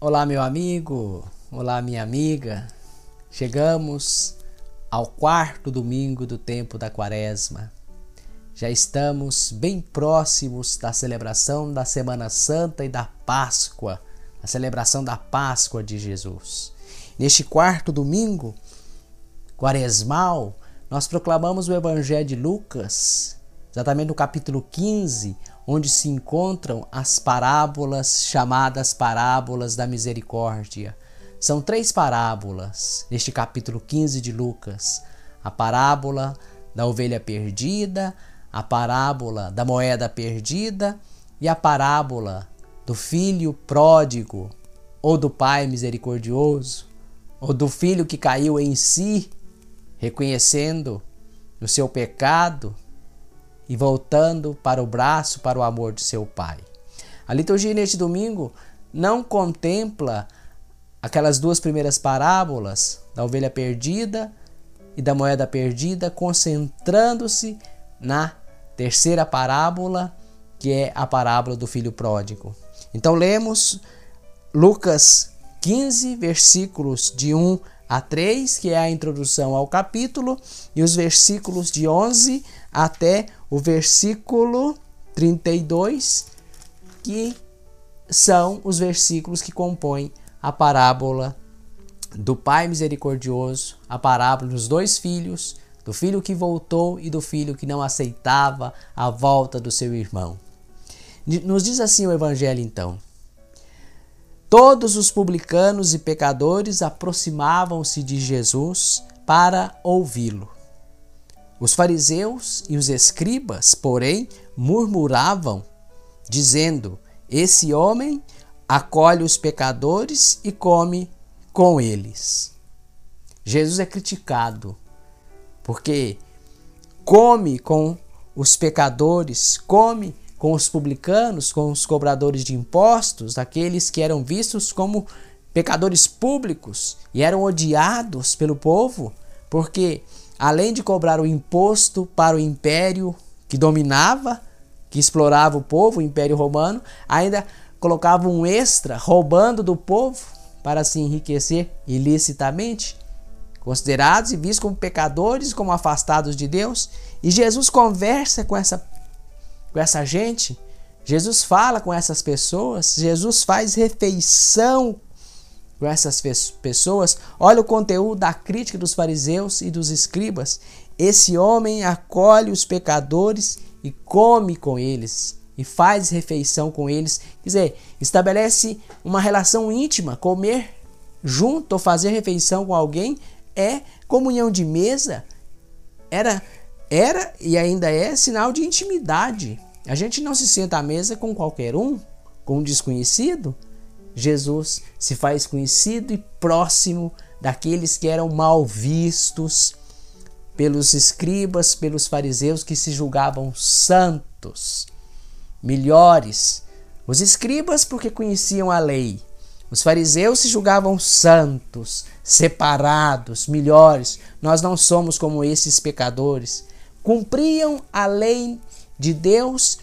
Olá, meu amigo, olá, minha amiga. Chegamos ao quarto domingo do tempo da Quaresma. Já estamos bem próximos da celebração da Semana Santa e da Páscoa, a celebração da Páscoa de Jesus. Neste quarto domingo quaresmal, nós proclamamos o Evangelho de Lucas, exatamente no capítulo 15, onde se encontram as parábolas chamadas parábolas da misericórdia. São três parábolas neste capítulo 15 de Lucas: a parábola da ovelha perdida, a parábola da moeda perdida e a parábola do filho pródigo, ou do pai misericordioso, ou do filho que caiu em si, reconhecendo o seu pecado e voltando para o braço, para o amor de seu Pai. A liturgia neste domingo não contempla aquelas duas primeiras parábolas da ovelha perdida e da moeda perdida, concentrando-se na terceira parábola, que é a parábola do filho pródigo. Então lemos Lucas 15, versículos de 1 a 3, que é a introdução ao capítulo, e os versículos de 11 até o versículo 32, que são os versículos que compõem a parábola do Pai misericordioso, a parábola dos dois filhos, do filho que voltou e do filho que não aceitava a volta do seu irmão. Nos diz assim o Evangelho então. Todos os publicanos e pecadores aproximavam-se de Jesus para ouvi-lo. Os fariseus e os escribas, porém, murmuravam, dizendo: Esse homem acolhe os pecadores e come com eles. Jesus é criticado porque come com os pecadores, come com os publicanos, com os cobradores de impostos, aqueles que eram vistos como pecadores públicos e eram odiados pelo povo, porque além de cobrar o imposto para o império que dominava, que explorava o povo, o Império Romano, ainda colocava um extra roubando do povo para se enriquecer ilicitamente, considerados e vistos como pecadores, como afastados de Deus. E Jesus conversa com essa com essa gente. Jesus fala com essas pessoas, Jesus faz refeição essas pessoas. Olha o conteúdo da crítica dos fariseus e dos escribas. Esse homem acolhe os pecadores e come com eles e faz refeição com eles. Quer dizer, estabelece uma relação íntima. Comer junto ou fazer refeição com alguém é comunhão de mesa. Era era e ainda é sinal de intimidade. A gente não se senta à mesa com qualquer um, com um desconhecido. Jesus se faz conhecido e próximo daqueles que eram mal vistos pelos escribas, pelos fariseus que se julgavam santos, melhores. Os escribas, porque conheciam a lei. Os fariseus se julgavam santos, separados, melhores. Nós não somos como esses pecadores cumpriam a lei de Deus,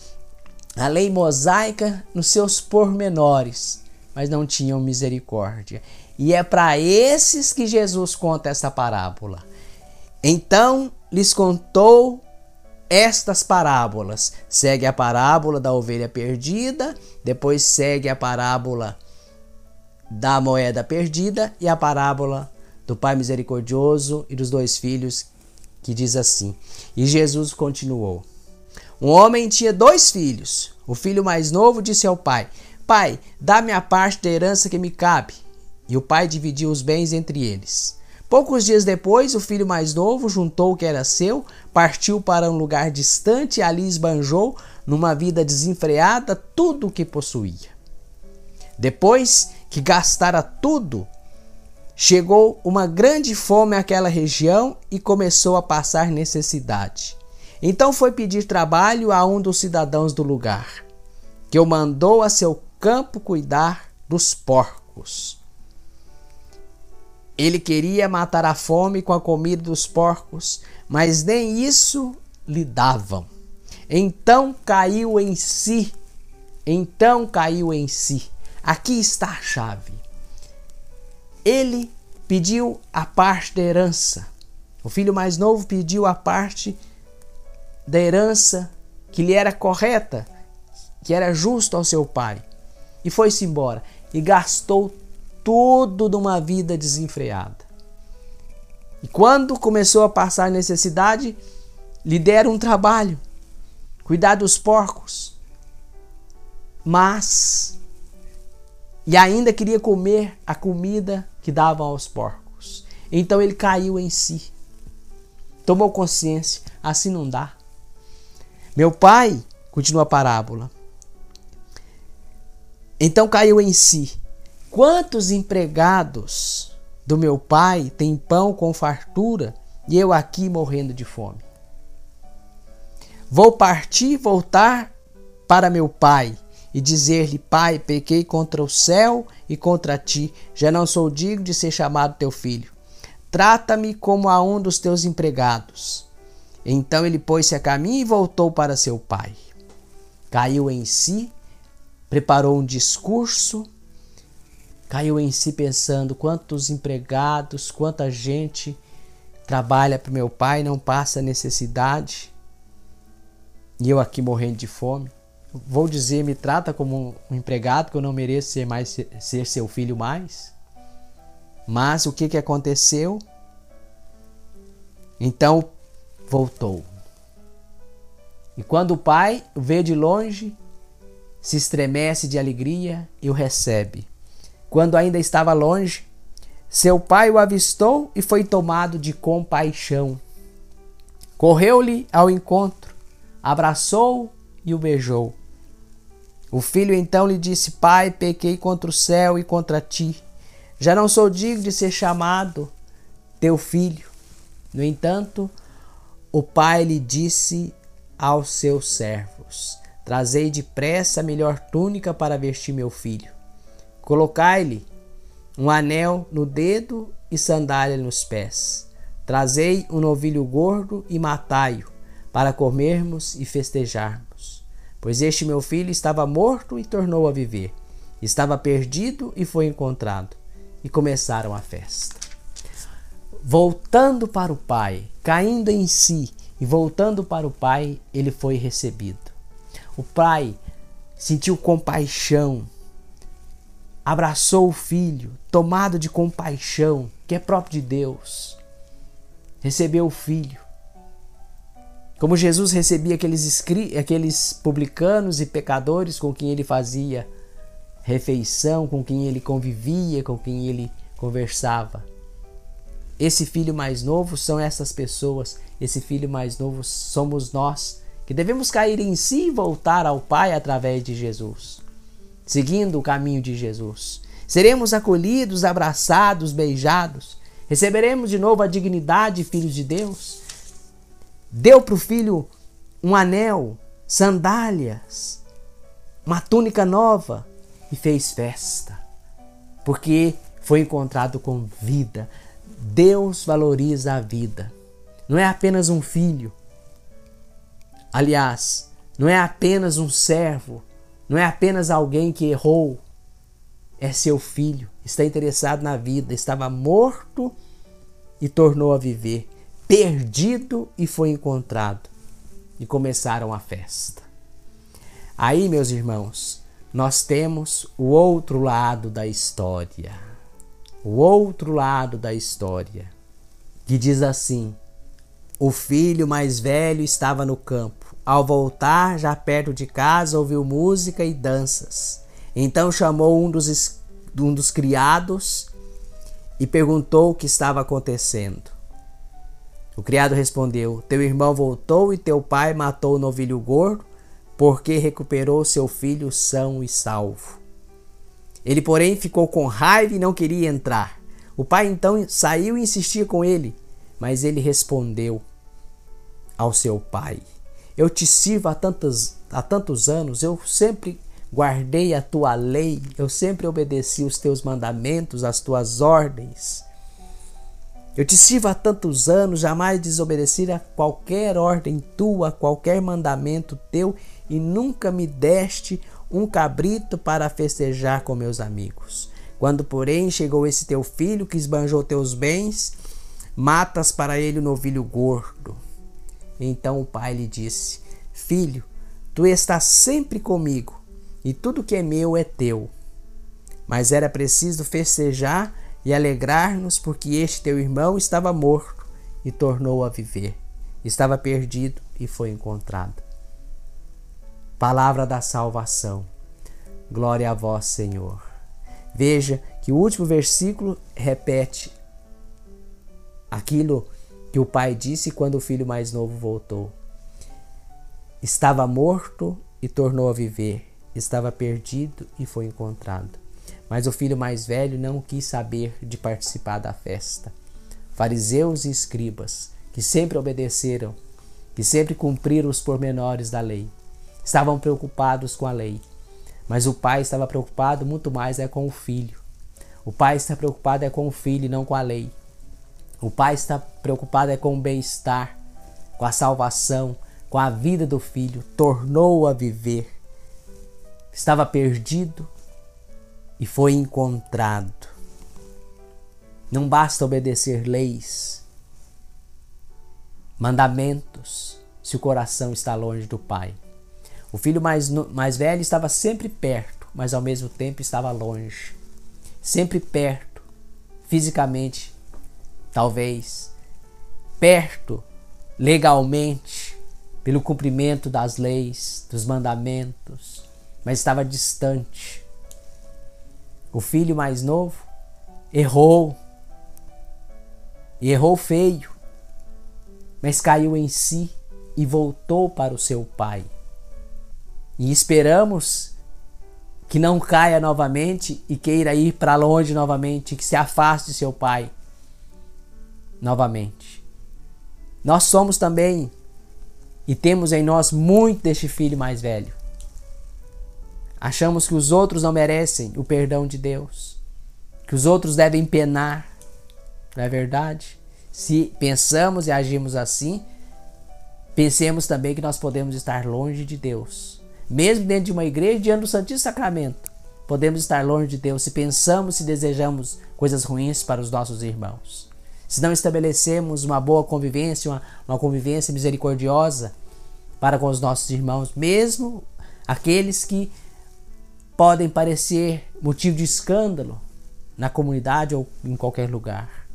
a lei mosaica, nos seus pormenores, mas não tinham misericórdia. E é para esses que Jesus conta essa parábola. Então lhes contou estas parábolas. Segue a parábola da ovelha perdida, depois segue a parábola da moeda perdida e a parábola do pai misericordioso e dos dois filhos que diz assim: E Jesus continuou: Um homem tinha dois filhos. O filho mais novo disse ao pai: Pai, dá-me a parte da herança que me cabe. E o pai dividiu os bens entre eles. Poucos dias depois, o filho mais novo juntou o que era seu, partiu para um lugar distante e ali esbanjou, numa vida desenfreada, tudo o que possuía. Depois que gastara tudo, Chegou uma grande fome àquela região e começou a passar necessidade. Então foi pedir trabalho a um dos cidadãos do lugar, que o mandou a seu campo cuidar dos porcos. Ele queria matar a fome com a comida dos porcos, mas nem isso lhe davam. Então caiu em si. Então caiu em si. Aqui está a chave. Ele pediu a parte da herança. O filho mais novo pediu a parte da herança que lhe era correta, que era justo ao seu pai. E foi-se embora e gastou tudo numa vida desenfreada. E quando começou a passar necessidade, lhe deram um trabalho, cuidar dos porcos. Mas e ainda queria comer a comida que davam aos porcos. Então ele caiu em si. Tomou consciência, assim não dá. Meu pai, continua a parábola. Então caiu em si. Quantos empregados do meu pai têm pão com fartura e eu aqui morrendo de fome? Vou partir voltar para meu pai e dizer-lhe: Pai, pequei contra o céu e contra ti, já não sou digno de ser chamado teu filho. Trata-me como a um dos teus empregados. Então ele pôs-se a caminho e voltou para seu pai. Caiu em si, preparou um discurso, caiu em si pensando quantos empregados, quanta gente trabalha para meu pai, não passa necessidade, e eu aqui morrendo de fome vou dizer, me trata como um empregado que eu não mereço ser mais ser seu filho mais. Mas o que que aconteceu? Então voltou. E quando o pai vê de longe, se estremece de alegria e o recebe. Quando ainda estava longe, seu pai o avistou e foi tomado de compaixão. Correu-lhe ao encontro, abraçou e o beijou. O filho então lhe disse: Pai, pequei contra o céu e contra ti. Já não sou digno de ser chamado teu filho. No entanto, o pai lhe disse aos seus servos: Trazei depressa a melhor túnica para vestir meu filho. Colocai-lhe um anel no dedo e sandália nos pés. Trazei um novilho gordo e matai-o, para comermos e festejarmos. Pois este meu filho estava morto e tornou a viver. Estava perdido e foi encontrado. E começaram a festa. Voltando para o pai, caindo em si e voltando para o pai, ele foi recebido. O pai sentiu compaixão, abraçou o filho, tomado de compaixão, que é próprio de Deus. Recebeu o filho como Jesus recebia aqueles, aqueles publicanos e pecadores com quem ele fazia refeição, com quem ele convivia, com quem ele conversava. Esse filho mais novo são essas pessoas, esse filho mais novo somos nós, que devemos cair em si e voltar ao Pai através de Jesus, seguindo o caminho de Jesus. Seremos acolhidos, abraçados, beijados, receberemos de novo a dignidade de filhos de Deus deu para o filho um anel, sandálias, uma túnica nova e fez festa, porque foi encontrado com vida. Deus valoriza a vida. Não é apenas um filho. Aliás, não é apenas um servo, não é apenas alguém que errou. É seu filho, está interessado na vida, estava morto e tornou a viver perdido e foi encontrado. E começaram a festa. Aí, meus irmãos, nós temos o outro lado da história. O outro lado da história, que diz assim: O filho mais velho estava no campo. Ao voltar, já perto de casa, ouviu música e danças. Então chamou um dos, um dos criados e perguntou o que estava acontecendo. O criado respondeu: Teu irmão voltou e teu pai matou o novilho gordo, porque recuperou seu filho são e salvo. Ele, porém, ficou com raiva e não queria entrar. O pai então saiu e insistia com ele, mas ele respondeu ao seu pai: Eu te sirvo há, tantos há tantos anos, eu sempre guardei a tua lei, eu sempre obedeci os teus mandamentos, as tuas ordens. Eu te sirvo há tantos anos, jamais desobedeci a qualquer ordem tua, qualquer mandamento teu, e nunca me deste um cabrito para festejar com meus amigos. Quando, porém, chegou esse teu filho que esbanjou teus bens, matas para ele o novilho gordo. Então o pai lhe disse: Filho, tu estás sempre comigo, e tudo que é meu é teu. Mas era preciso festejar e alegrar-nos, porque este teu irmão estava morto e tornou a viver. Estava perdido e foi encontrado. Palavra da salvação. Glória a vós, Senhor. Veja que o último versículo repete aquilo que o pai disse quando o filho mais novo voltou. Estava morto e tornou a viver, estava perdido e foi encontrado. Mas o filho mais velho não quis saber de participar da festa. Fariseus e escribas, que sempre obedeceram, que sempre cumpriram os pormenores da lei, estavam preocupados com a lei. Mas o pai estava preocupado muito mais é com o filho. O pai está preocupado é com o filho e não com a lei. O pai está preocupado é com o bem-estar, com a salvação, com a vida do filho, tornou a viver. Estava perdido e foi encontrado. Não basta obedecer leis, mandamentos, se o coração está longe do pai. O filho mais, mais velho estava sempre perto, mas ao mesmo tempo estava longe. Sempre perto, fisicamente, talvez. Perto, legalmente, pelo cumprimento das leis, dos mandamentos, mas estava distante. O filho mais novo errou, e errou feio, mas caiu em si e voltou para o seu pai. E esperamos que não caia novamente e queira ir para longe novamente, que se afaste de seu pai novamente. Nós somos também e temos em nós muito deste filho mais velho. Achamos que os outros não merecem o perdão de Deus, que os outros devem penar. Não é verdade? Se pensamos e agimos assim, pensemos também que nós podemos estar longe de Deus mesmo dentro de uma igreja, diante do Santíssimo Sacramento, podemos estar longe de Deus se pensamos e desejamos coisas ruins para os nossos irmãos. Se não estabelecemos uma boa convivência, uma, uma convivência misericordiosa para com os nossos irmãos, mesmo aqueles que podem parecer motivo de escândalo na comunidade ou em qualquer lugar.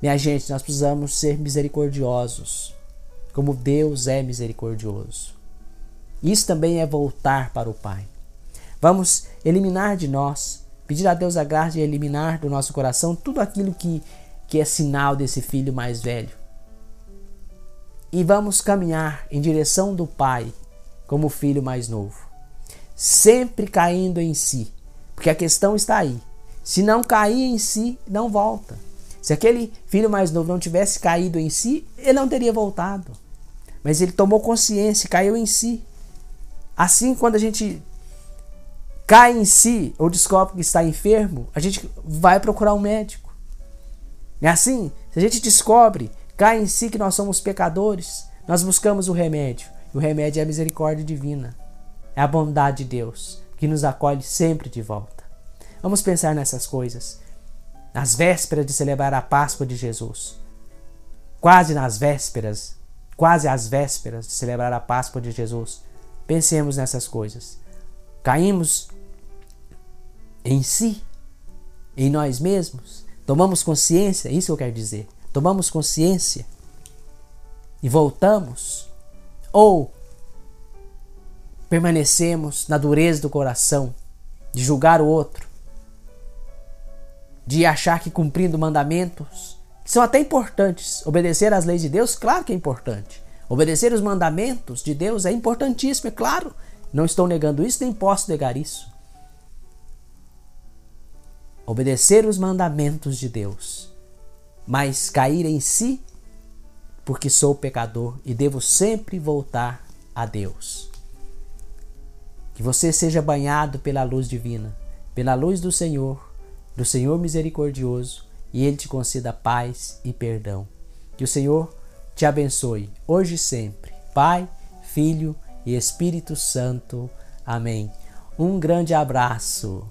Minha gente, nós precisamos ser misericordiosos, como Deus é misericordioso. Isso também é voltar para o Pai. Vamos eliminar de nós, pedir a Deus a graça de eliminar do nosso coração tudo aquilo que, que é sinal desse filho mais velho. E vamos caminhar em direção do Pai como filho mais novo, sempre caindo em si, porque a questão está aí. Se não cair em si, não volta. Se aquele filho mais novo não tivesse caído em si, ele não teria voltado. Mas ele tomou consciência, caiu em si. Assim, quando a gente cai em si ou descobre que está enfermo, a gente vai procurar um médico. É assim, se a gente descobre, cai em si que nós somos pecadores, nós buscamos o remédio. E o remédio é a misericórdia divina. É a bondade de Deus que nos acolhe sempre de volta. Vamos pensar nessas coisas. Nas vésperas de celebrar a Páscoa de Jesus. Quase nas vésperas, quase às vésperas de celebrar a Páscoa de Jesus Pensemos nessas coisas. Caímos em si, em nós mesmos. Tomamos consciência, isso que eu quero dizer. Tomamos consciência e voltamos. Ou permanecemos na dureza do coração, de julgar o outro, de achar que cumprindo mandamentos, que são até importantes, obedecer às leis de Deus, claro que é importante. Obedecer os mandamentos de Deus é importantíssimo, é claro. Não estou negando isso, nem posso negar isso. Obedecer os mandamentos de Deus, mas cair em si, porque sou pecador e devo sempre voltar a Deus. Que você seja banhado pela luz divina, pela luz do Senhor, do Senhor misericordioso, e Ele te conceda paz e perdão. Que o Senhor te abençoe, hoje e sempre. Pai, Filho e Espírito Santo. Amém. Um grande abraço.